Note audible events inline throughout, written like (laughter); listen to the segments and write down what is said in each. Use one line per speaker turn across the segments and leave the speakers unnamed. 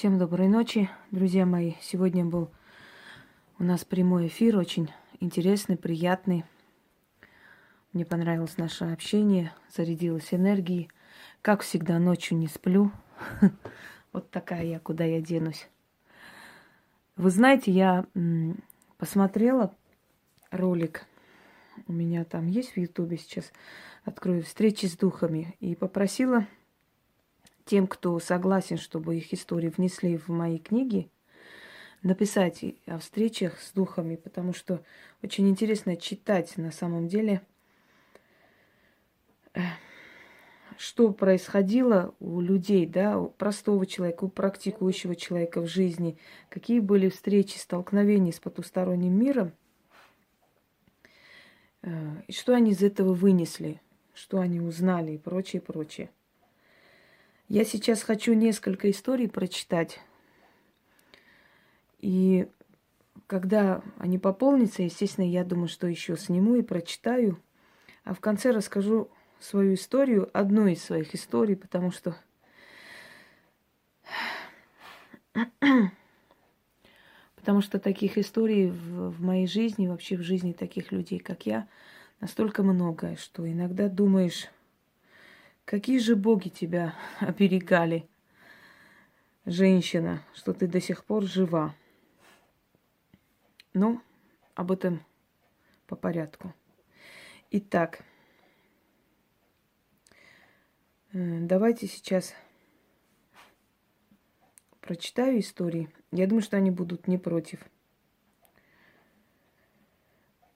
Всем доброй ночи, друзья мои. Сегодня был у нас прямой эфир, очень интересный, приятный. Мне понравилось наше общение, зарядилась энергией. Как всегда, ночью не сплю. (laughs) Вот такая я, куда я денусь. Вы знаете, я посмотрела ролик. У меня там есть в Ютубе сейчас. Открою встречи с духами. И попросила тем, кто согласен, чтобы их истории внесли в мои книги, написать о встречах с духами, потому что очень интересно читать на самом деле, э, что происходило у людей, да, у простого человека, у практикующего человека в жизни, какие были встречи, столкновения с потусторонним миром, э, и что они из этого вынесли, что они узнали и прочее, прочее. Я сейчас хочу несколько историй прочитать. И когда они пополнятся, естественно, я думаю, что еще сниму и прочитаю. А в конце расскажу свою историю, одну из своих историй, потому что (clears throat) потому что таких историй в, в моей жизни, вообще в жизни таких людей, как я, настолько много, что иногда думаешь, Какие же боги тебя (laughs) оберегали, женщина, что ты до сих пор жива? Ну, об этом по порядку. Итак, э, давайте сейчас прочитаю истории. Я думаю, что они будут не против.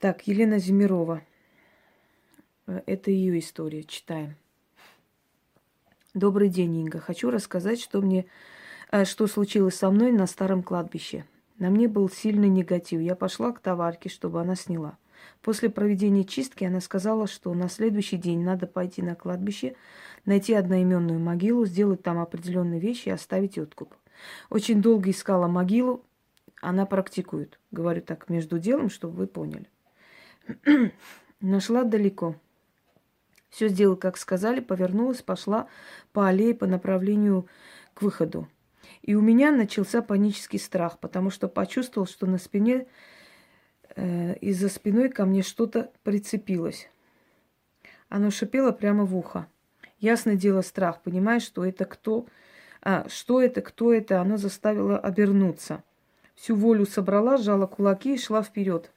Так, Елена Зимирова. Э, это ее история. Читаем. Добрый день, Инга. Хочу рассказать, что мне, э, что случилось со мной на старом кладбище. На мне был сильный негатив. Я пошла к товарке, чтобы она сняла. После проведения чистки она сказала, что на следующий день надо пойти на кладбище, найти одноименную могилу, сделать там определенные вещи и оставить откуп. Очень долго искала могилу, она практикует. Говорю так между делом, чтобы вы поняли. (clears throat) Нашла далеко. Все сделала, как сказали, повернулась, пошла по аллее по направлению к выходу. И у меня начался панический страх, потому что почувствовал, что на спине, э, из-за спиной ко мне что-то прицепилось. Оно шипело прямо в ухо. Ясное дело, страх, понимаешь, что это кто, а, что это, кто это, оно заставило обернуться. Всю волю собрала, сжала кулаки и шла вперед.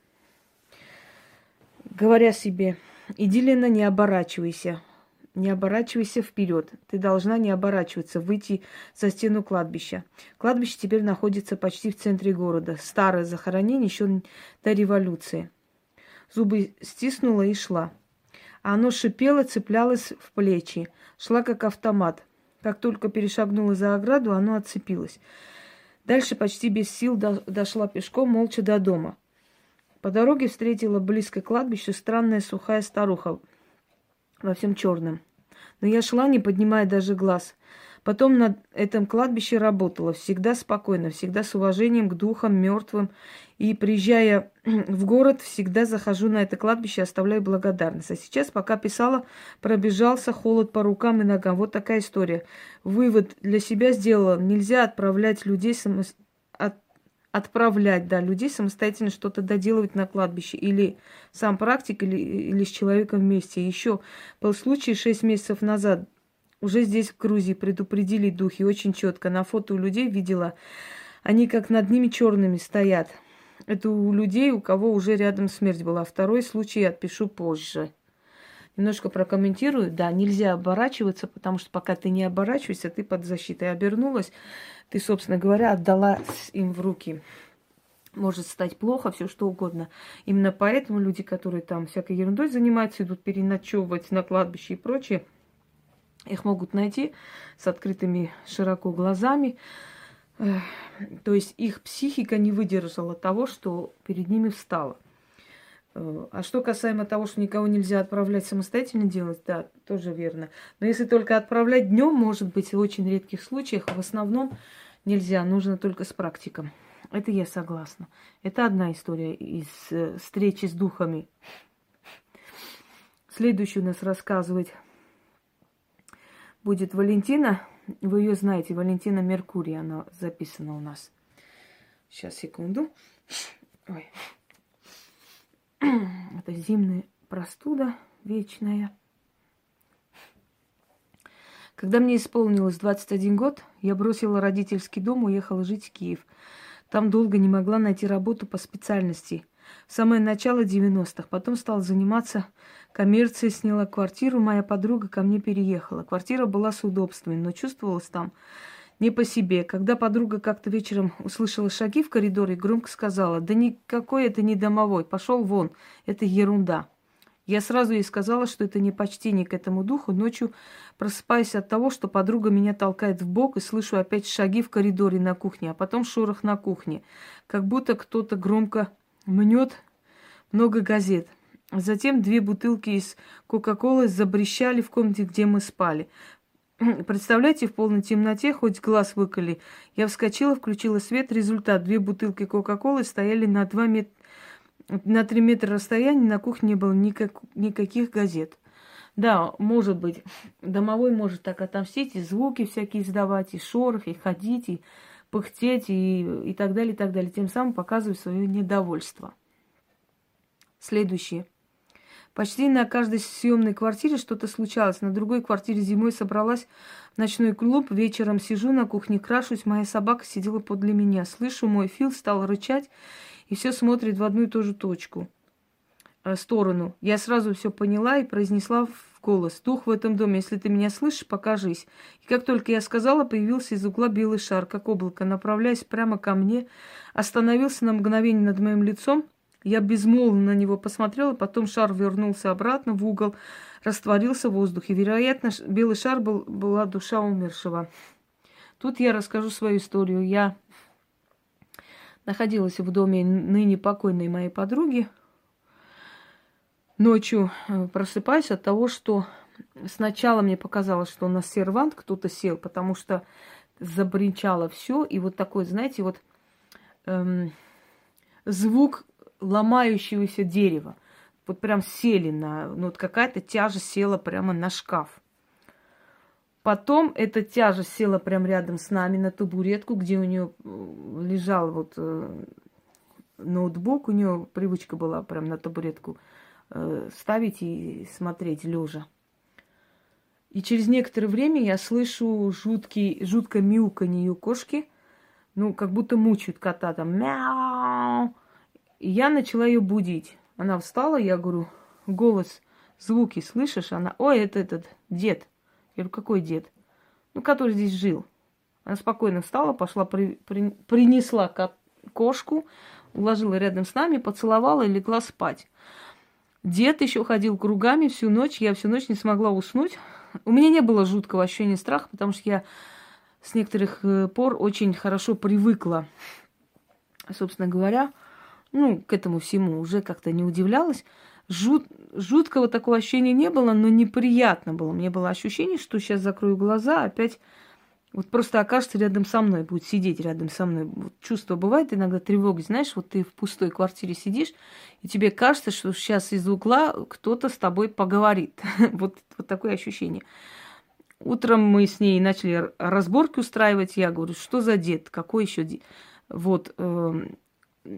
Говоря себе, Иди, Лена, не оборачивайся. Не оборачивайся вперед. Ты должна не оборачиваться, выйти за стену кладбища. Кладбище теперь находится почти в центре города. Старое захоронение еще до революции. Зубы стиснула и шла. А оно шипело, цеплялось в плечи. Шла как автомат. Как только перешагнула за ограду, оно отцепилось. Дальше почти без сил дошла пешком, молча до дома. По дороге встретила близко к кладбищу странная сухая старуха во всем черном. Но я шла, не поднимая даже глаз. Потом на этом кладбище работала, всегда спокойно, всегда с уважением к духам мертвым. И приезжая (clears throat) в город, всегда захожу на это кладбище, оставляю благодарность. А сейчас, пока писала, пробежался холод по рукам и ногам. Вот такая история. Вывод для себя сделала. Нельзя отправлять людей отправлять, да, людей самостоятельно что-то доделывать на кладбище. Или сам практик, или, или с человеком вместе. Еще был случай шесть месяцев назад. Уже здесь, в Грузии, предупредили духи очень четко. На фото у людей видела, они как над ними черными стоят. Это у людей, у кого уже рядом смерть была. Второй случай я отпишу позже. Немножко прокомментирую. Да, нельзя оборачиваться, потому что пока ты не оборачиваешься, ты под защитой обернулась ты, собственно говоря, отдала им в руки. Может стать плохо, все что угодно. Именно поэтому люди, которые там всякой ерундой занимаются, идут переночевывать на кладбище и прочее, их могут найти с открытыми широко глазами. То есть их психика не выдержала того, что перед ними встало. Э, а что касаемо того, что никого нельзя отправлять самостоятельно делать, да, тоже верно. Но если только отправлять днем, может быть, в очень редких случаях, в основном нельзя, нужно только с практиком. Это я согласна. Это одна история из э, встречи с духами. Следующую у нас рассказывать будет Валентина. Вы ее знаете, Валентина Меркурий, она записана у нас. Сейчас, секунду. Ой. (clears throat) Это зимняя простуда вечная. Когда мне исполнилось 21 год, я бросила родительский дом, уехала жить в Киев. Там долго не могла найти работу по специальности. В самое начало 90-х. Потом стала заниматься коммерцией, сняла квартиру. Моя подруга ко мне переехала. Квартира была с удобствами, но чувствовалась там не по себе. Когда подруга как-то вечером услышала шаги в коридоре, громко сказала, да никакой это не домовой, пошел вон, это ерунда. Я сразу ей сказала, что это не почтение к этому духу. Ночью просыпаюсь от того, что подруга меня толкает в бок и слышу опять шаги в коридоре на кухне, а потом шорох на кухне. Как будто кто-то громко мнет много газет. Затем две бутылки из Кока-Колы забрещали в комнате, где мы спали. (clears throat) Представляете, в полной темноте, хоть глаз выколи. Я вскочила, включила свет. Результат. Две бутылки Кока-Колы стояли на два метра на три метра расстояния на кухне не было никак, никаких газет. Да, может быть, (clears throat) домовой может так отомстить, и звуки всякие издавать, и шорох, и ходить, и пыхтеть, и, и так далее, и так далее. Тем самым показывать свое недовольство. Следующее. Почти на каждой съемной квартире что-то случалось. На другой квартире зимой собралась в ночной клуб. Вечером сижу на кухне, крашусь. Моя собака сидела подле меня. Слышу, мой Фил стал рычать и все смотрит в одну и ту же точку, э, сторону. Я сразу все поняла и произнесла в голос. «Дух в этом доме, если ты меня слышишь, покажись». И как только я сказала, появился из угла белый шар, как облако, направляясь прямо ко мне, остановился на мгновение над моим лицом. Я безмолвно на него посмотрела, потом шар вернулся обратно в угол, растворился в воздухе. Вероятно, белый шар был, была душа умершего. Тут я расскажу свою историю. Я находилась в доме ныне покойной моей подруги. Ночью э, просыпаюсь от того, что сначала мне показалось, что у нас сервант кто-то сел, потому что забринчало все, и вот такой, знаете, вот эм, звук ломающегося дерева. Вот прям сели на, ну вот какая-то тяжесть села прямо на шкаф. Потом эта тяжесть села прямо рядом с нами на табуретку, где у нее э, лежал вот э, ноутбук. У нее привычка была прям на табуретку э, ставить и смотреть лежа. И через некоторое время я слышу жуткий, жуткое мяуканье кошки. Ну, как будто мучают кота там. Мяу. И я начала ее будить. Она встала, я говорю, голос, звуки слышишь? Она, ой, это этот дед. Я говорю, какой дед? Ну, который здесь жил. Она спокойно встала, пошла, при, при, принесла кошку, уложила рядом с нами, поцеловала и легла спать. Дед еще ходил кругами всю ночь, я всю ночь не смогла уснуть. У меня не было жуткого ощущения страха, потому что я с некоторых э, пор очень хорошо привыкла, собственно говоря, ну, к этому всему уже как-то не удивлялась. Жут, жуткого такого ощущения не было, но неприятно было. Мне было ощущение, что сейчас закрою глаза, опять вот просто окажется рядом со мной, будет сидеть рядом со мной. Вот чувство бывает иногда тревоги, знаешь, вот ты в пустой квартире сидишь, и тебе кажется, что сейчас из угла кто-то с тобой поговорит. (laughs) вот, вот такое ощущение. Утром мы с ней начали разборки устраивать. Я говорю, что за дед, какой еще дед? Вот, эм,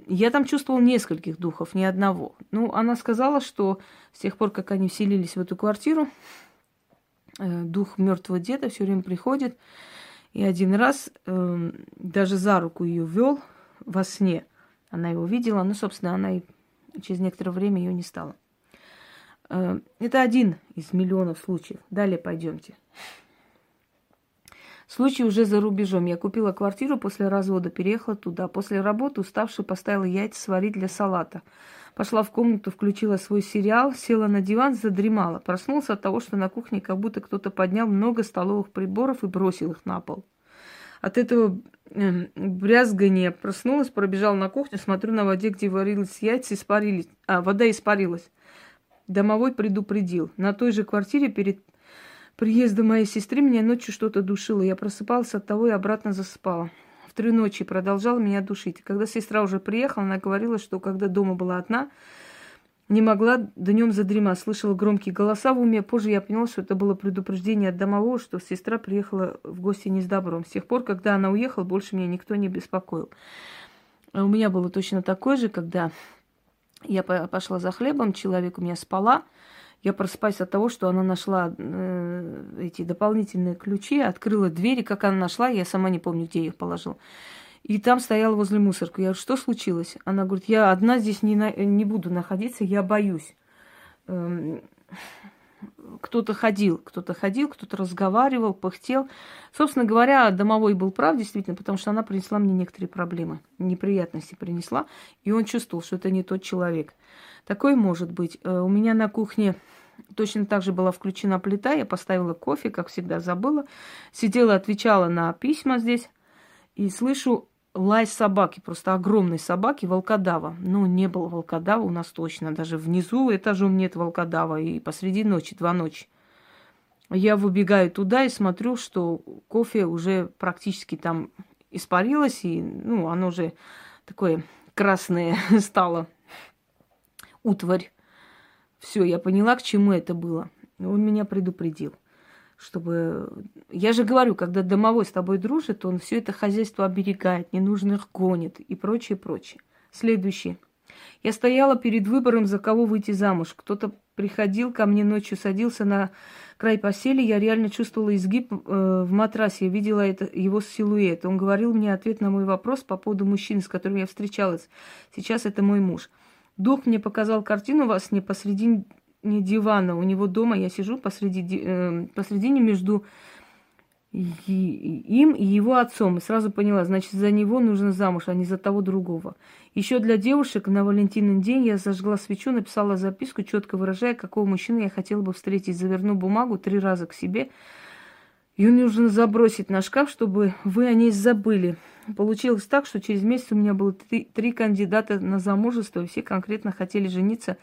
я там чувствовал нескольких духов, ни одного. Ну, она сказала, что с тех пор, как они вселились в эту квартиру, э, дух мертвого деда все время приходит. И один раз э, даже за руку ее вел во сне. Она его видела, но, собственно, она и через некоторое время ее не стала. Э, это один из миллионов случаев. Далее пойдемте. Случай уже за рубежом. Я купила квартиру после развода, переехала туда. После работы, уставшая, поставила яйца сварить для салата. Пошла в комнату, включила свой сериал, села на диван, задремала. Проснулся от того, что на кухне как будто кто-то поднял много столовых приборов и бросил их на пол. От этого э, брязгания проснулась, пробежала на кухню, смотрю на воде, где варились яйца, испарились. А, вода испарилась. Домовой предупредил. На той же квартире перед приезда моей сестры меня ночью что-то душило. Я просыпалась от того и обратно засыпала. В три ночи продолжала меня душить. Когда сестра уже приехала, она говорила, что когда дома была одна, Не могла днем задремать, слышала громкие голоса в уме. Позже я поняла, что это было предупреждение от домового, что сестра приехала в гости не с добром. С тех пор, когда она уехала, больше меня никто не беспокоил. А у меня было точно такое же, когда я пошла за хлебом, человек у меня спала. Я просыпаюсь от того, что она нашла э, эти дополнительные ключи, открыла двери, как она нашла, я сама не помню, где я их положила. И там стояла возле мусорки. Я говорю, что случилось? Она говорит, я одна здесь не, на, не буду находиться, я боюсь. Эм, кто-то ходил, кто-то ходил, кто-то разговаривал, пыхтел. Собственно говоря, домовой был прав, действительно, потому что она принесла мне некоторые проблемы, неприятности принесла, и он чувствовал, что это не тот человек. Такое может быть. Э, у меня на кухне точно так же была включена плита, я поставила кофе, как всегда забыла, сидела, отвечала на письма здесь, и слышу лай собаки, просто огромной собаки, волкодава. Ну, не было волкодава у нас точно. Даже внизу этажом нет волкодава. И посреди ночи, два ночи. Я выбегаю туда и смотрю, что кофе уже практически там испарилось, и, ну, оно уже такое красное (laughs) стало. Утварь. Все, я поняла, к чему это было. Он меня предупредил чтобы... Я же говорю, когда домовой с тобой дружит, он все это хозяйство оберегает, ненужных гонит и прочее, прочее. Следующий. Я стояла перед выбором, за кого выйти замуж. Кто-то приходил ко мне ночью, садился на край постели, я реально чувствовала изгиб э, в матрасе, я видела это, его силуэт. Он говорил мне ответ на мой вопрос по поводу мужчины, с которым я встречалась. Сейчас это мой муж. Дух мне показал картину вас не посреди не дивана. У него дома я сижу посреди, э, посредине между им и его отцом. И сразу поняла, значит, за него нужно замуж, а не за того другого. Еще для девушек на Валентинный день я зажгла свечу, написала записку, четко выражая, какого мужчины я хотела бы встретить. Заверну бумагу три раза к себе. Ее нужно забросить на шкаф, чтобы вы о ней забыли. Получилось так, что через месяц у меня было три, три кандидата на замужество, и все конкретно хотели жениться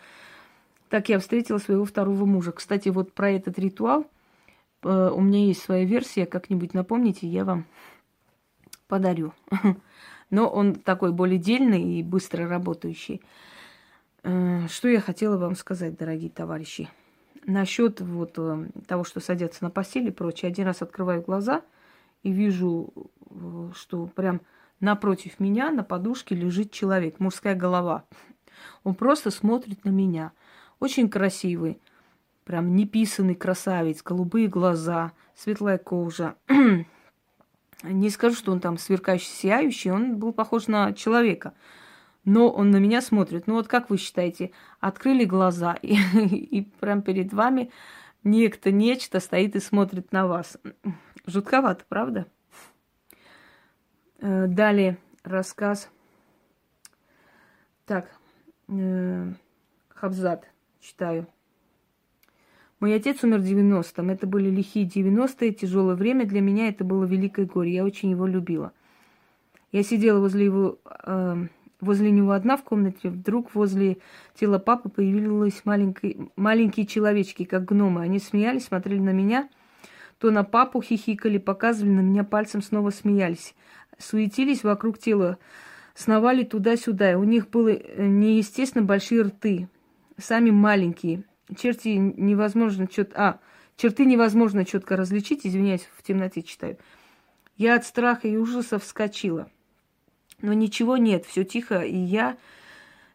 так я встретила своего второго мужа. Кстати, вот про этот ритуал э, у меня есть своя версия, как-нибудь напомните, я вам подарю. (laughs) Но он такой более дельный и быстро работающий. Э, что я хотела вам сказать, дорогие товарищи? Насчет вот э, того, что садятся на постели и прочее. Один раз открываю глаза и вижу, что прям напротив меня на подушке лежит человек, мужская голова. Он просто смотрит на меня – очень красивый, прям неписанный красавец, голубые глаза, светлая кожа. (clears throat) Не скажу, что он там сверкающий, сияющий, он был похож на человека. Но он на меня смотрит. Ну вот как вы считаете, открыли глаза, (laughs) и, и прям перед вами некто, нечто стоит и смотрит на вас. Жутковато, правда? Э, далее рассказ. Так, э, Хабзат читаю. Мой отец умер в 90-м. Это были лихие 90-е, тяжелое время. Для меня это было великое горе. Я очень его любила. Я сидела возле его, э, возле него одна в комнате. Вдруг возле тела папы появились маленькие, маленькие человечки, как гномы. Они смеялись, смотрели на меня. То на папу хихикали, показывали на меня пальцем, снова смеялись. Суетились вокруг тела, сновали туда-сюда. У них были неестественно большие рты сами маленькие. Черти невозможно четко... А, черты невозможно четко различить, извиняюсь, в темноте читаю. Я от страха и ужаса вскочила. Но ничего нет, все тихо, и я...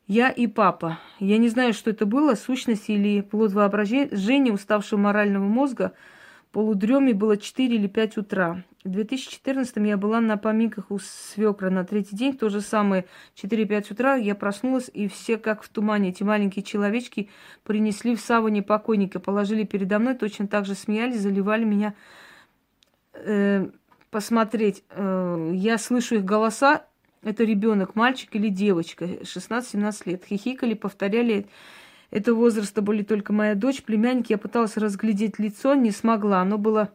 Я и папа. Я не знаю, что это было, сущность или плод воображения уставшего морального мозга – полудреме было 4 или 5 утра. В 2014 я была на поминках у свекра на третий день. То же самое 4-5 утра я проснулась, и все, как в тумане, эти маленькие человечки принесли в саване покойника, положили передо мной, точно так же смеялись, заливали меня э, посмотреть. Э, я слышу их голоса. Это ребенок, мальчик или девочка, 16-17 лет. Хихикали, повторяли этого возраста были только моя дочь, племянник. Я пыталась разглядеть лицо, не смогла. Оно было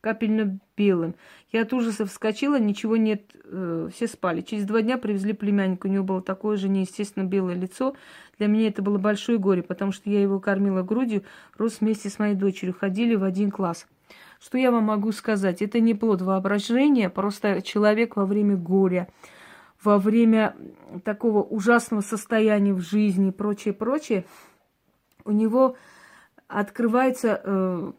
капельно белым. Я от ужаса вскочила, ничего нет, э, все спали. Через два дня привезли племянника, у него было такое же неестественно белое лицо. Для меня это было большое горе, потому что я его кормила грудью, рос вместе с моей дочерью, ходили в один класс. Что я вам могу сказать? Это не плод воображения, просто человек во время горя, во время такого ужасного состояния в жизни и прочее, прочее, у него открывается э,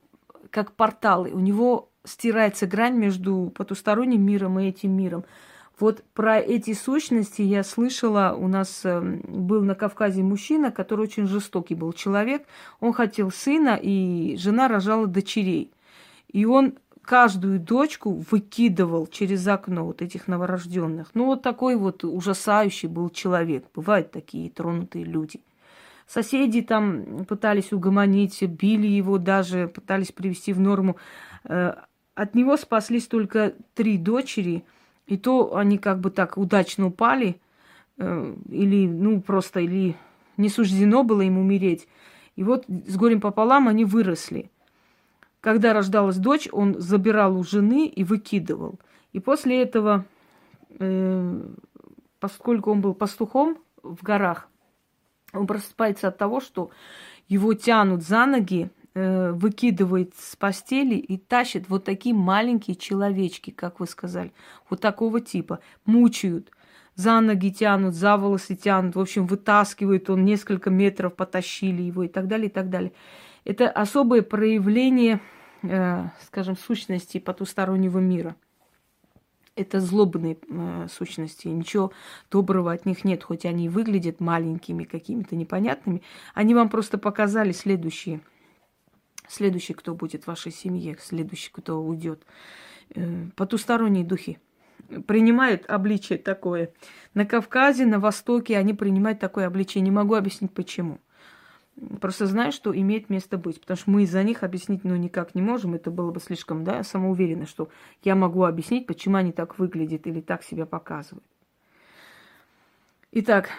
как порталы, у него стирается грань между потусторонним миром и этим миром. Вот про эти сущности я слышала, у нас э, был на Кавказе мужчина, который очень жестокий был человек. Он хотел сына, и жена рожала дочерей. И он каждую дочку выкидывал через окно вот этих новорожденных. Ну, вот такой вот ужасающий был человек. Бывают такие тронутые люди. Соседи там пытались угомонить, били его даже, пытались привести в норму. Э, от него спаслись только три дочери – и то они как бы так удачно упали, э, или, ну, просто, или не суждено было им умереть. И вот с горем пополам они выросли. Когда рождалась дочь, он забирал у жены и выкидывал. И после этого, э, поскольку он был пастухом в горах, он просыпается от того, что его тянут за ноги Э, выкидывает с постели и тащит вот такие маленькие человечки, как вы сказали, вот такого типа, мучают, за ноги тянут, за волосы тянут, в общем, вытаскивают, он несколько метров потащили его и так далее, и так далее. Это особое проявление, э, скажем, сущности потустороннего мира. Это злобные э, сущности, ничего доброго от них нет, хоть они выглядят маленькими, какими-то непонятными. Они вам просто показали следующие – Следующий, кто будет в вашей семье, следующий, кто уйдет. Э, потусторонние духи принимают обличие такое. На Кавказе, на Востоке они принимают такое обличие. Не могу объяснить почему. Просто знаю, что имеет место быть. Потому что мы из-за них объяснить ну, никак не можем. Это было бы слишком да, самоуверенно, что я могу объяснить, почему они так выглядят или так себя показывают. Итак,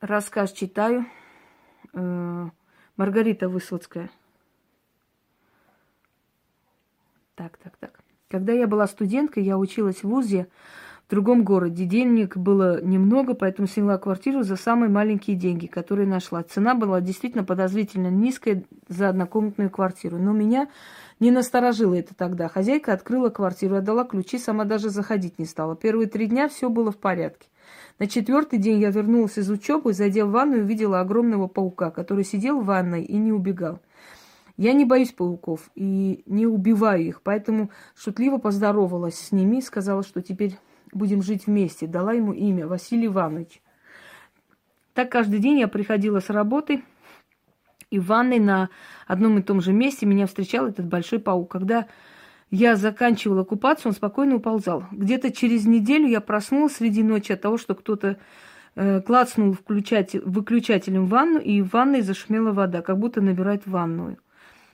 рассказ читаю. Э, Маргарита Высоцкая – Так, так, так. Когда я была студенткой, я училась в ВУЗе в другом городе. Денег было немного, поэтому сняла квартиру за самые маленькие деньги, которые нашла. Цена была действительно подозрительно низкая за однокомнатную квартиру. Но меня не насторожило это тогда. Хозяйка открыла квартиру, отдала ключи, сама даже заходить не стала. Первые три дня все было в порядке. На четвертый день я вернулась из учебы, зайдя в ванную, увидела огромного паука, который сидел в ванной и не убегал. Я не боюсь пауков и не убиваю их, поэтому шутливо поздоровалась с ними и сказала, что теперь будем жить вместе. Дала ему имя Василий Иванович. Так каждый день я приходила с работы, и в ванной на одном и том же месте меня встречал этот большой паук. Когда я заканчивала купаться, он спокойно уползал. Где-то через неделю я проснулась среди ночи от того, что кто-то э, клацнул включатель, выключателем в ванну, и в ванной зашумела вода, как будто набирает ванную.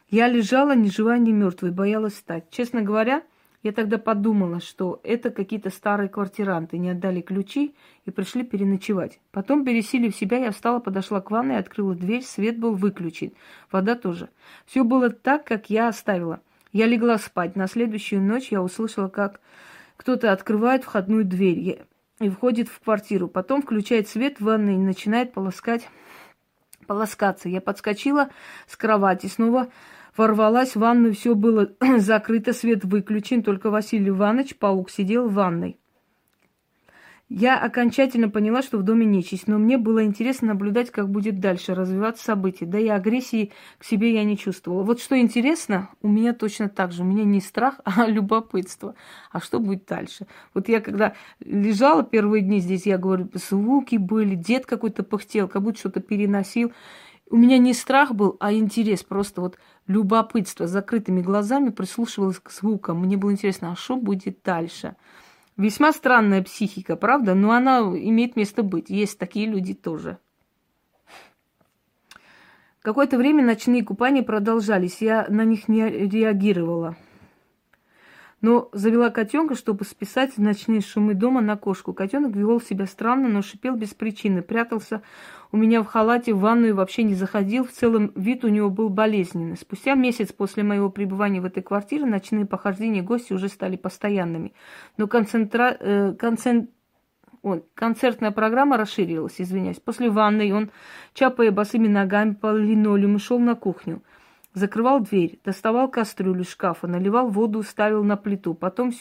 Я лежала ни живая, ни мертвая, боялась встать. Честно говоря, я тогда подумала, что это какие-то старые квартиранты не отдали ключи и пришли переночевать. Потом, пересилив себя, я встала, подошла к ванной, открыла дверь, свет был выключен, вода тоже. Все было так, как я оставила. Я легла спать. На следующую ночь я услышала, как кто-то открывает входную дверь и входит в квартиру. Потом включает свет в ванной и начинает полоскать, полоскаться. Я подскочила с кровати, снова ворвалась в ванную, все было (clears throat) закрыто, свет выключен, только Василий Иванович, паук, сидел в ванной. Я окончательно поняла, что в доме нечисть, но мне было интересно наблюдать, как будет дальше развиваться события. Да и агрессии к себе я не чувствовала. Вот что интересно, у меня точно так же. У меня не страх, (laughs) а любопытство. А что будет дальше? Вот я когда лежала первые дни здесь, я говорю, звуки были, дед какой-то пыхтел, как будто что-то переносил. У меня не страх был, а интерес, просто вот любопытство, закрытыми глазами прислушивалась к звукам. Мне было интересно, а что будет дальше? Весьма странная психика, правда? Но она имеет место быть. Есть такие люди тоже. Какое-то время ночные купания продолжались. Я на них не реагировала. Но завела котенка, чтобы списать ночные шумы дома на кошку. Котенок вел себя странно, но шипел без причины. Прятался у меня в халате в ванную вообще не заходил. В целом вид у него был болезненный. Спустя месяц после моего пребывания в этой квартире ночные похождения гостей уже стали постоянными. Но концентра... э, концент... Ой, концертная программа расширилась, извиняюсь. После ванной он, чапая босыми ногами по линолеуму, шел на кухню. Закрывал дверь, доставал кастрюлю из шкафа, наливал воду, ставил на плиту. Потом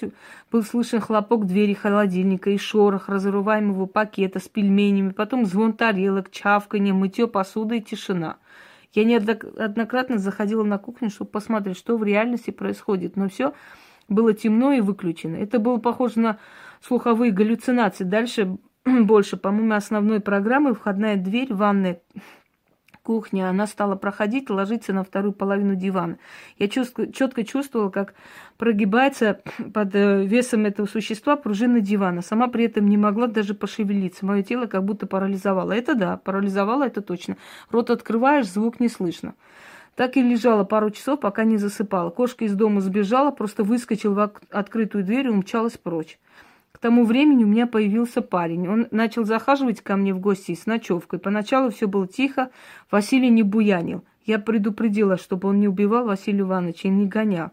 был слышен хлопок двери холодильника и шорох разрываемого пакета с пельменями. Потом звон тарелок, чавканье, мытье посуды и тишина. Я неоднократно заходила на кухню, чтобы посмотреть, что в реальности происходит. Но все было темно и выключено. Это было похоже на слуховые галлюцинации. Дальше (clears throat) больше, по-моему, основной программы входная дверь, ванная кухня, она стала проходить, ложиться на вторую половину дивана. Я четко чувствовала, как прогибается под э, весом этого существа пружина дивана. Сама при этом не могла даже пошевелиться. Мое тело как будто парализовало. Это да, парализовало, это точно. Рот открываешь, звук не слышно. Так и лежала пару часов, пока не засыпала. Кошка из дома сбежала, просто выскочила в открытую дверь и умчалась прочь. Тому времени у меня появился парень. Он начал захаживать ко мне в гости с ночевкой. Поначалу все было тихо, Василий не буянил. Я предупредила, чтобы он не убивал Василия Ивановича и не гонял.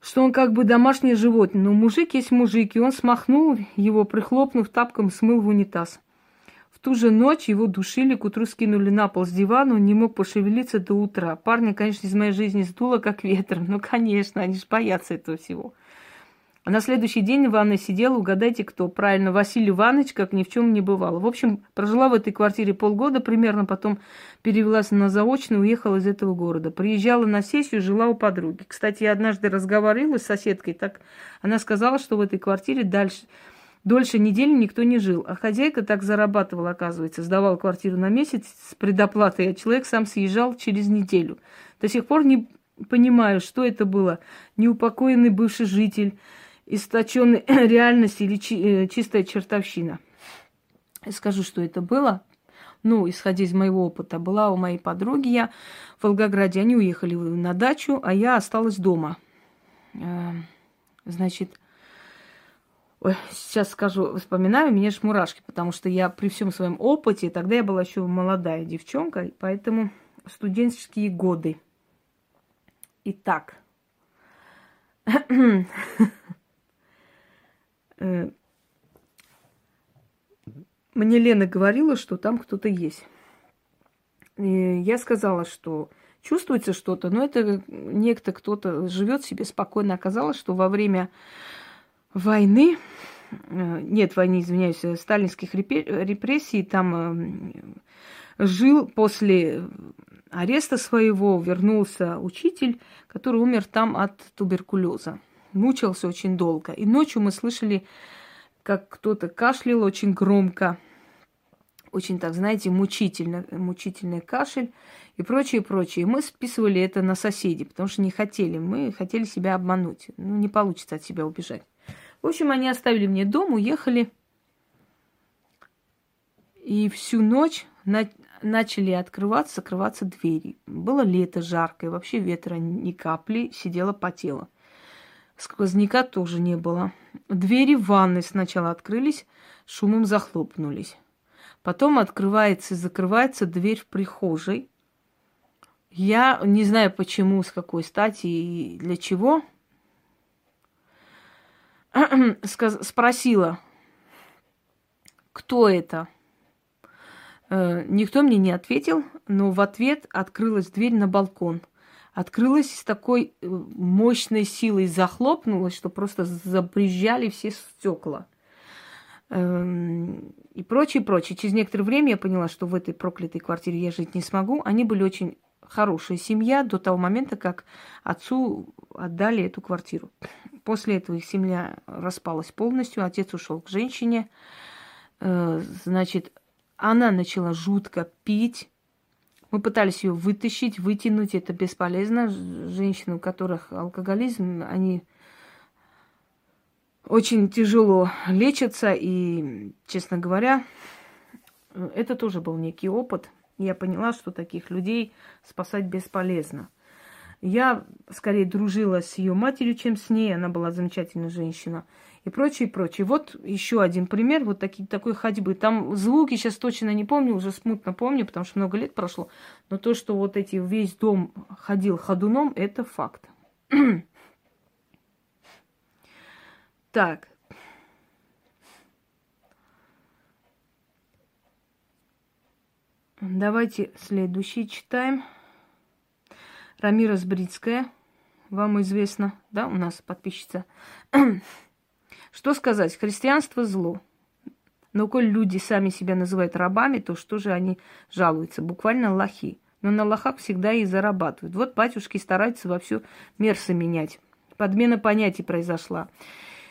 Что он как бы домашнее животное, но мужик есть мужик, и он смахнул его, прихлопнув тапком, смыл в унитаз. В ту же ночь его душили, к утру скинули на пол с дивана, он не мог пошевелиться до утра. Парня, конечно, из моей жизни сдуло, как ветер. Ну, конечно, они же боятся этого всего. А на следующий день Ивановна сидела, угадайте кто, правильно, Василий Иванович, как ни в чем не бывало. В общем, прожила в этой квартире полгода примерно, потом перевелась на заочную, уехала из этого города. Приезжала на сессию, жила у подруги. Кстати, я однажды разговаривала с соседкой, так она сказала, что в этой квартире дальше, дольше недели никто не жил. А хозяйка так зарабатывала, оказывается, сдавала квартиру на месяц с предоплатой, а человек сам съезжал через неделю. До сих пор не понимаю, что это было. Неупокоенный бывший житель, источенной (clears throat) реальности или чи, э, чистая чертовщина. Я скажу, что это было. Ну, исходя из моего опыта, была у моей подруги я в Волгограде. Они уехали на дачу, а я осталась дома. Э, значит, Ой, сейчас скажу, вспоминаю, мне ж мурашки, потому что я при всем своем опыте, тогда я была еще молодая девчонка, поэтому студенческие годы. Итак, (clears throat) мне Лена говорила, что там кто-то есть. И я сказала, что чувствуется что-то, но это некто, кто-то живет себе спокойно. Оказалось, что во время войны, э, нет войны, извиняюсь, э, сталинских репрессий, там жил после ареста своего, вернулся учитель, который умер там от туберкулеза мучился очень долго. И ночью мы слышали, как кто-то кашлял очень громко, очень, так знаете, мучительно, мучительный кашель и прочее, прочее. И мы списывали это на соседей, потому что не хотели. Мы хотели себя обмануть. Ну, не получится от себя убежать. В общем, они оставили мне дом, уехали. И всю ночь на... начали открываться, закрываться двери. Было лето жаркое, вообще ветра ни капли, сидела потела. Сквозняка тоже не было. Двери в ванной сначала открылись, шумом захлопнулись. Потом открывается и закрывается дверь в прихожей. Я не знаю почему, с какой стати и для чего. (clears throat) Спросила, кто это? Э, никто мне не ответил, но в ответ открылась дверь на балкон – открылась с такой э, мощной силой, захлопнулась, что просто забрезжали все стекла. Эм, и прочее, прочее. Через некоторое время я поняла, что в этой проклятой квартире я жить не смогу. Они были очень хорошая семья до того момента, как отцу отдали эту квартиру. После этого их семья распалась полностью, отец ушел к женщине. Э, значит, она начала жутко пить, мы пытались ее вытащить, вытянуть, это бесполезно. Женщины, у которых алкоголизм, они очень тяжело лечатся, и, честно говоря, это тоже был некий опыт. Я поняла, что таких людей спасать бесполезно. Я скорее дружила с ее матерью, чем с ней. Она была замечательная женщина и прочее, прочее. Вот еще один пример вот таки, такой ходьбы. Там звуки сейчас точно не помню, уже смутно помню, потому что много лет прошло. Но то, что вот эти весь дом ходил ходуном, это факт. (clears throat) так. Давайте следующий читаем. Рамира Сбридская, вам известно, да, у нас подписчица. (clears throat) Что сказать? Христианство зло. Но коль люди сами себя называют рабами, то что же они жалуются? Буквально лохи. Но на лохах всегда и зарабатывают. Вот батюшки стараются во все мерсы менять. Подмена понятий произошла.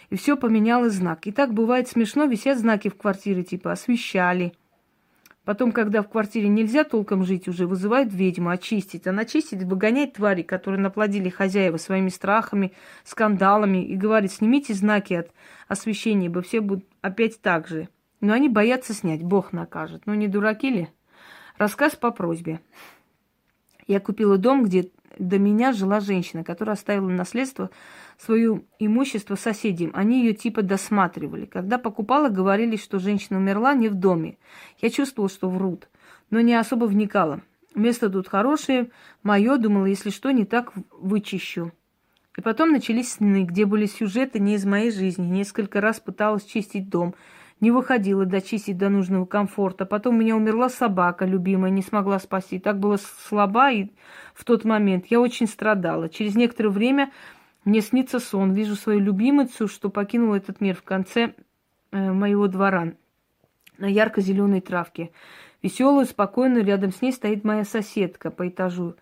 И все поменяло знак. И так бывает смешно, висят знаки в квартире, типа освещали. Потом, когда в квартире нельзя толком жить, уже вызывают ведьму очистить. Она чистит, выгоняет твари, которые наплодили хозяева своими страхами, скандалами, и говорит, снимите знаки от освещения, ибо все будут опять так же. Но они боятся снять, Бог накажет. Ну не дураки ли? Рассказ по просьбе. Я купила дом, где до меня жила женщина, которая оставила наследство свое имущество соседям. Они ее типа досматривали. Когда покупала, говорили, что женщина умерла не в доме. Я чувствовала, что врут, но не особо вникала. Место тут хорошее, мое, думала, если что, не так вычищу. И потом начались сны, где были сюжеты не из моей жизни. Несколько раз пыталась чистить дом – не выходила дочистить до нужного комфорта. Потом у меня умерла собака любимая, не смогла спасти. Так было слаба и в тот момент. Я очень страдала. Через некоторое время мне снится сон. Вижу свою любимицу, что покинула этот мир в конце э, моего двора на ярко-зеленой травке. Веселую, спокойную, рядом с ней стоит моя соседка по этажу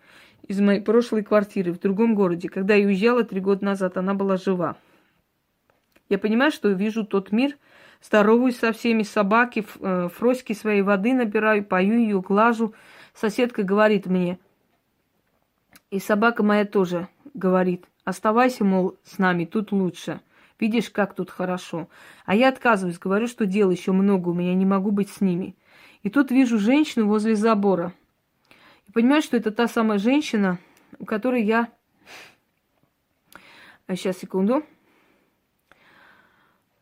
из моей прошлой квартиры в другом городе. Когда я уезжала три года назад, она была жива. Я понимаю, что вижу тот мир – Здороваюсь со всеми, собаки, э, фроськи своей воды набираю, пою ее, глажу. Соседка говорит мне, и собака моя тоже говорит, оставайся, мол, с нами, тут лучше. Видишь, как тут хорошо. А я отказываюсь, говорю, что дел еще много, у меня не могу быть с ними. И тут вижу женщину возле забора. И понимаю, что это та самая женщина, у которой я... Сейчас, секунду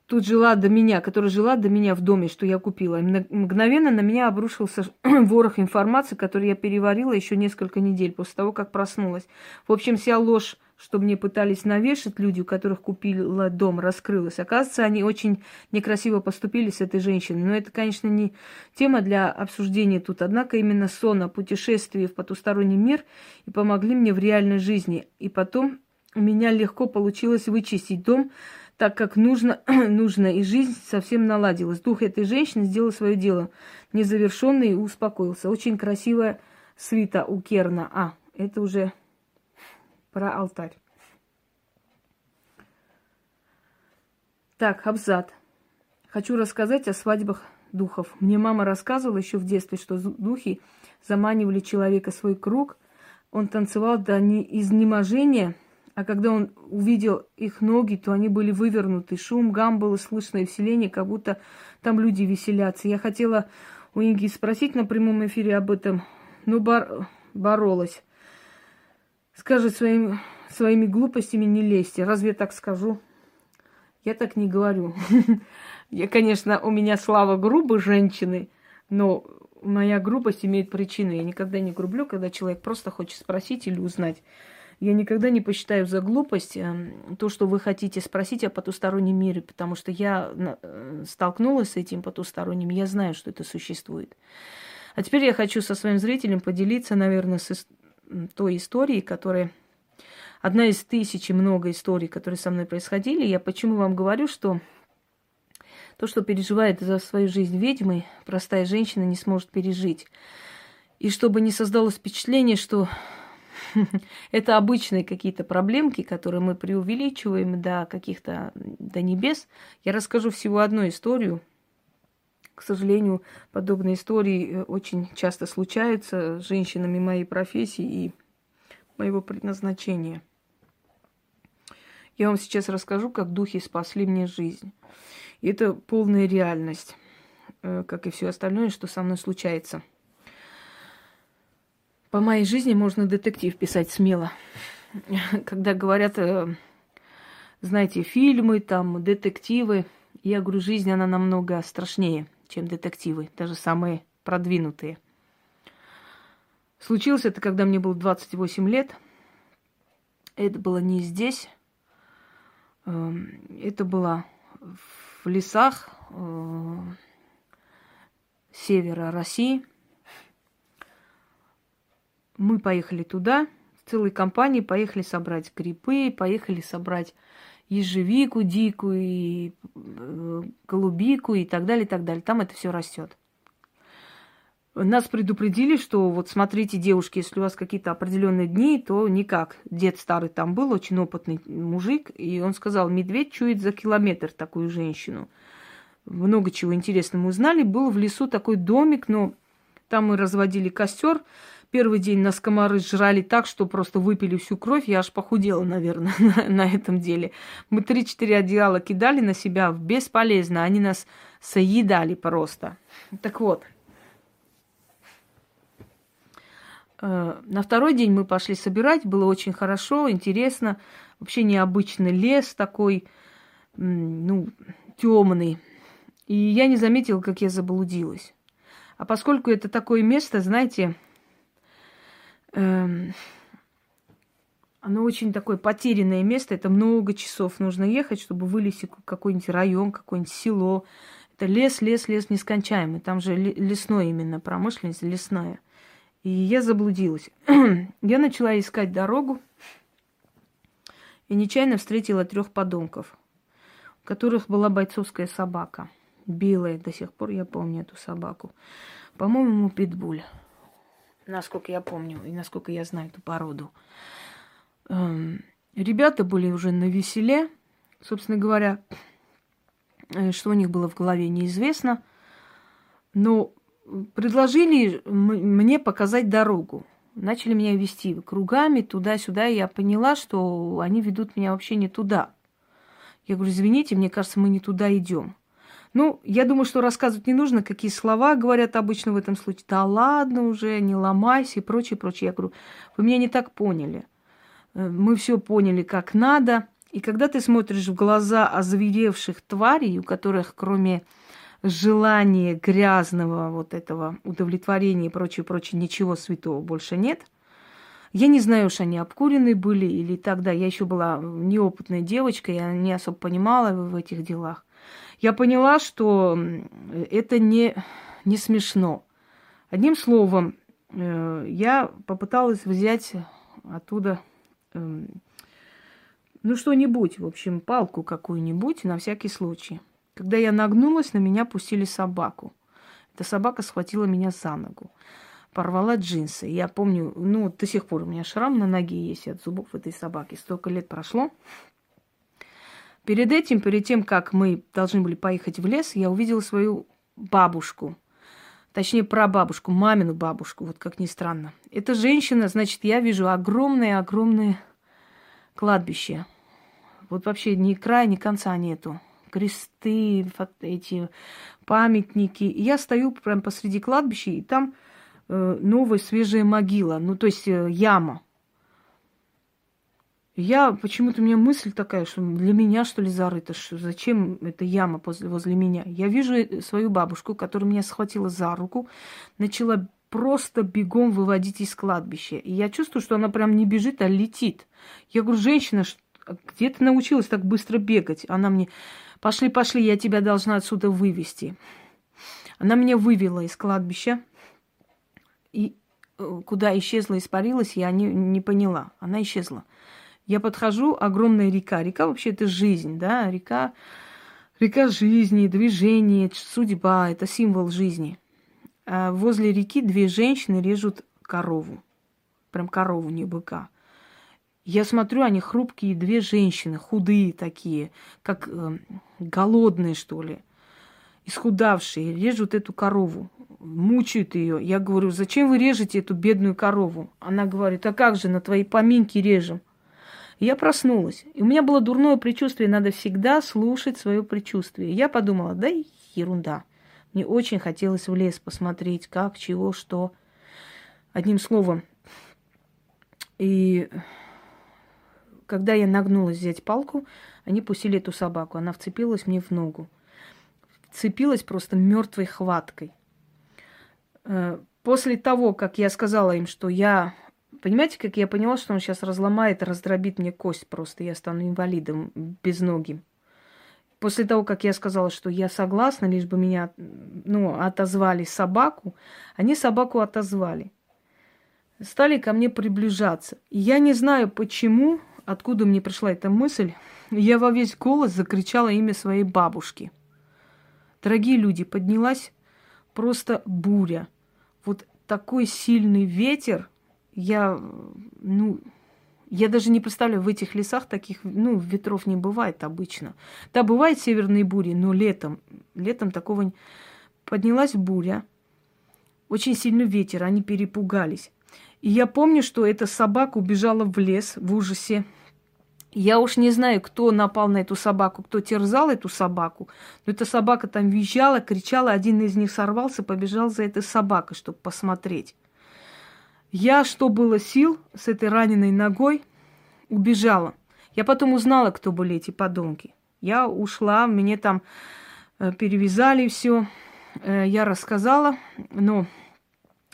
тут жила до меня, которая жила до меня в доме, что я купила. Мгновенно на меня обрушился (clears throat) ворох информации, который я переварила еще несколько недель после того, как проснулась. В общем, вся ложь, что мне пытались навешать люди, у которых купила дом, раскрылась. Оказывается, они очень некрасиво поступили с этой женщиной. Но это, конечно, не тема для обсуждения тут. Однако именно сон о путешествии в потусторонний мир и помогли мне в реальной жизни. И потом у меня легко получилось вычистить дом, так как нужно, (clears throat) нужно, и жизнь совсем наладилась. Дух этой женщины сделал свое дело, незавершенный и успокоился. Очень красивая свита у Керна. А, это уже про алтарь. Так, Абзат. Хочу рассказать о свадьбах духов. Мне мама рассказывала еще в детстве, что духи заманивали человека в свой круг. Он танцевал до изнеможения – а когда он увидел их ноги, то они были вывернуты. Шум, гам было слышно и вселение, как будто там люди веселятся. Я хотела у Инги спросить на прямом эфире об этом, но бор... боролась. Скажет своим, своими глупостями не лезьте. Разве я так скажу? Я так не говорю. (laughs) Я, конечно, у меня слава грубой женщины, но моя грубость имеет причину. Я никогда не грублю, когда человек просто хочет спросить или узнать. Я никогда не посчитаю за глупость эм, то, что вы хотите спросить о потустороннем мире, потому что я э, столкнулась с этим потусторонним, я знаю, что это существует. А теперь я хочу со своим зрителем поделиться, наверное, с той историей, которая одна из тысячи много историй, которые со мной происходили. Я почему вам говорю, что то, что переживает за свою жизнь ведьмы, простая женщина не сможет пережить. И чтобы не создалось впечатление, что (laughs) Это обычные какие-то проблемки, которые мы преувеличиваем до каких-то, до небес. Я расскажу всего одну историю. К сожалению, подобные истории э, очень часто случаются с женщинами моей профессии и моего предназначения. Я вам сейчас расскажу, как духи спасли мне жизнь. И это полная реальность, э, как и все остальное, что со мной случается – по моей жизни можно детектив писать смело. Когда говорят, э, знаете, фильмы, там, детективы, я говорю, жизнь, она намного страшнее, чем детективы, даже самые продвинутые. Случилось это, когда мне было 28 лет. Это было не здесь. Эм, это было в лесах э, севера России – мы поехали туда, целой компанией поехали собрать грибы, поехали собрать ежевику дикую, и э, голубику и так далее, и так далее. Там это все растет. Нас предупредили, что вот смотрите, девушки, если у вас какие-то определенные дни, то никак. Дед старый там был, очень опытный мужик, и он сказал, медведь чует за километр такую женщину. Много чего интересного узнали. Был в лесу такой домик, но там мы разводили костер. Первый день нас комары жрали так, что просто выпили всю кровь. Я аж похудела, наверное, (laughs) на, на этом деле. Мы три-четыре одеяла кидали на себя бесполезно. Они нас соедали просто. Так вот, Э, на второй день мы пошли собирать, было очень хорошо, интересно. Вообще необычный лес такой, ну, темный. И я не заметила, как я заблудилась. А поскольку это такое место, знаете, оно очень такое потерянное место, это много часов нужно ехать, чтобы вылезти в какой-нибудь район, какое-нибудь село. Это лес, лес, лес нескончаемый. Там же лесной именно промышленность, лесная. И я заблудилась. (clears throat) я начала искать дорогу и нечаянно встретила трех подонков, у которых была бойцовская собака. Белая до сих пор, я помню эту собаку. По-моему, питбуль. Насколько я помню и насколько я знаю эту породу. Эм, ребята были уже на веселе. Собственно говоря, э, что у них было в голове, неизвестно. Но предложили мне показать дорогу. Начали меня вести кругами туда-сюда, и я поняла, что они ведут меня вообще не туда. Я говорю, извините, мне кажется, мы не туда идем. Ну, я думаю, что рассказывать не нужно, какие слова говорят обычно в этом случае. Да ладно уже, не ломайся и прочее, прочее. Я говорю, вы меня не так поняли. Э, мы все поняли, как надо. И когда ты смотришь в глаза озверевших тварей, у которых кроме желания грязного вот этого удовлетворения и прочее, прочее, ничего святого больше нет. Я не знаю, уж они обкуренные были или тогда. Я еще была неопытная девочка, я не особо понимала в этих делах. Я поняла, что это не, не смешно. Одним словом, э, я попыталась взять оттуда эм, ну что-нибудь, в общем, палку какую-нибудь на всякий случай. Когда я нагнулась, на меня пустили собаку. Эта собака схватила меня за ногу, порвала джинсы. Я помню, ну, до сих пор у меня шрам на ноге есть от зубов этой собаки. Столько лет прошло. Перед этим, перед тем, как мы должны были поехать в лес, я увидела свою бабушку. Точнее, прабабушку, мамину бабушку, вот как ни странно. Эта женщина, значит, я вижу огромное-огромное кладбище. Вот вообще ни края, ни конца нету кресты, эти памятники. И я стою прямо посреди кладбища, и там э, новая свежая могила, ну то есть э, яма. Я почему-то у меня мысль такая, что для меня что ли зарыто, что зачем эта яма возле, возле меня. Я вижу э, свою бабушку, которая меня схватила за руку, начала просто бегом выводить из кладбища. И я чувствую, что она прям не бежит, а летит. Я говорю, женщина, где ты научилась так быстро бегать? Она мне, Пошли, пошли, я тебя должна отсюда вывести. Она меня вывела из кладбища. И э, куда исчезла, испарилась, я не, не поняла. Она исчезла. Я подхожу, огромная река. Река вообще это жизнь, да, река, река жизни, движение, судьба, это символ жизни. А возле реки две женщины режут корову. Прям корову, не быка. Я смотрю, они хрупкие, две женщины, худые такие, как э, голодные, что ли, исхудавшие, режут эту корову, мучают ее. Я говорю, зачем вы режете эту бедную корову? Она говорит, а как же, на твои поминки режем. Я проснулась. И у меня было дурное предчувствие, надо всегда слушать свое предчувствие. я подумала, да ерунда. Мне очень хотелось в лес посмотреть, как, чего, что. Одним словом. И когда я нагнулась взять палку, они пустили эту собаку. Она вцепилась мне в ногу. Вцепилась просто мертвой хваткой. Э, после того, как я сказала им, что я... Понимаете, как я поняла, что он сейчас разломает, раздробит мне кость просто, я стану инвалидом без ноги. После того, как я сказала, что я согласна, лишь бы меня ну, отозвали собаку, они собаку отозвали. стали ко мне приближаться. Я не знаю почему, откуда мне пришла эта мысль, я во весь голос закричала имя своей бабушки. Дорогие люди, поднялась просто буря. Вот такой сильный ветер, я, ну, я даже не представляю, в этих лесах таких, ну, ветров не бывает обычно. Да, бывают северные бури, но летом, летом такого... Поднялась буря, очень сильный ветер, они перепугались. И я помню, что эта собака убежала в лес в ужасе. Я уж не знаю, кто напал на эту собаку, кто терзал эту собаку, но эта собака там визжала, кричала, один из них сорвался, побежал за этой собакой, чтобы посмотреть. Я, что было сил, с этой раненой ногой убежала. Я потом узнала, кто были эти подонки. Я ушла, мне там э, перевязали все. Э, я рассказала, но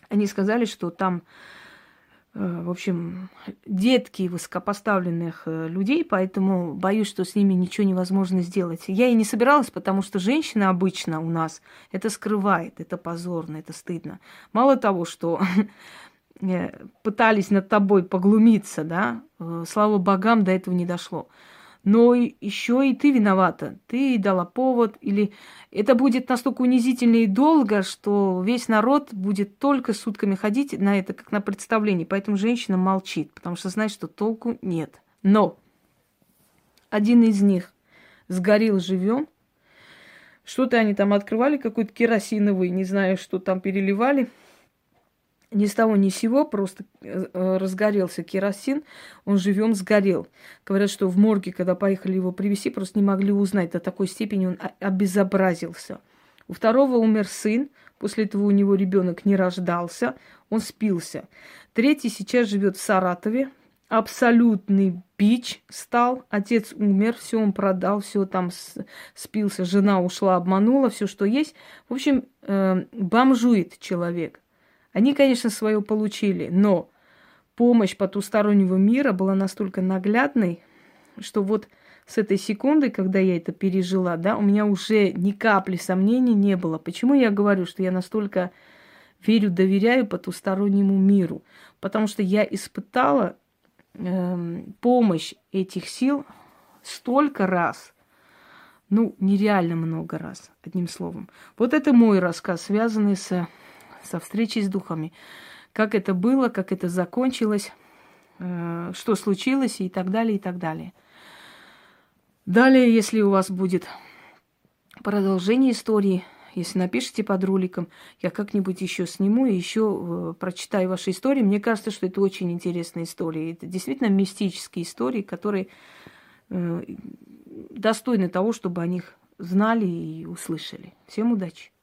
они сказали, что там, э, в общем, детки высокопоставленных людей, поэтому боюсь, что с ними ничего невозможно сделать. Я и не собиралась, потому что женщина обычно у нас это скрывает, это позорно, это стыдно. Мало того, что (laughs) пытались над тобой поглумиться, да, э, слава богам, до этого не дошло. Но еще и ты виновата. Ты дала повод, или это будет настолько унизительно и долго, что весь народ будет только сутками ходить на это, как на представление. Поэтому женщина молчит, потому что знает, что толку нет. Но один из них сгорел живем. Что-то они там открывали, какой-то керосиновый, не знаю, что там переливали – ни с того ни с сего просто э, разгорелся керосин, он живем сгорел. Говорят, что в морге, когда поехали его привезти, просто не могли узнать, до такой степени он обезобразился. У второго умер сын, после этого у него ребенок не рождался, он спился. Третий сейчас живет в Саратове, абсолютный бич стал, отец умер, все он продал, все там спился, жена ушла, обманула, все, что есть. В общем, э, бомжует человек. Они, конечно, свое получили, но помощь потустороннего мира была настолько наглядной, что вот с этой секунды, когда я это пережила, да, у меня уже ни капли сомнений не было. Почему я говорю, что я настолько верю, доверяю потустороннему миру? Потому что я испытала э, помощь этих сил столько раз, ну, нереально много раз, одним словом. Вот это мой рассказ, связанный с со встречей с духами. Как это было, как это закончилось, э, что случилось и так далее, и так далее. Далее, если у вас будет продолжение истории, если напишите под роликом, я как-нибудь еще сниму и еще э, прочитаю ваши истории. Мне кажется, что это очень интересная история. Это действительно мистические истории, которые э, достойны того, чтобы о них знали и услышали. Всем удачи!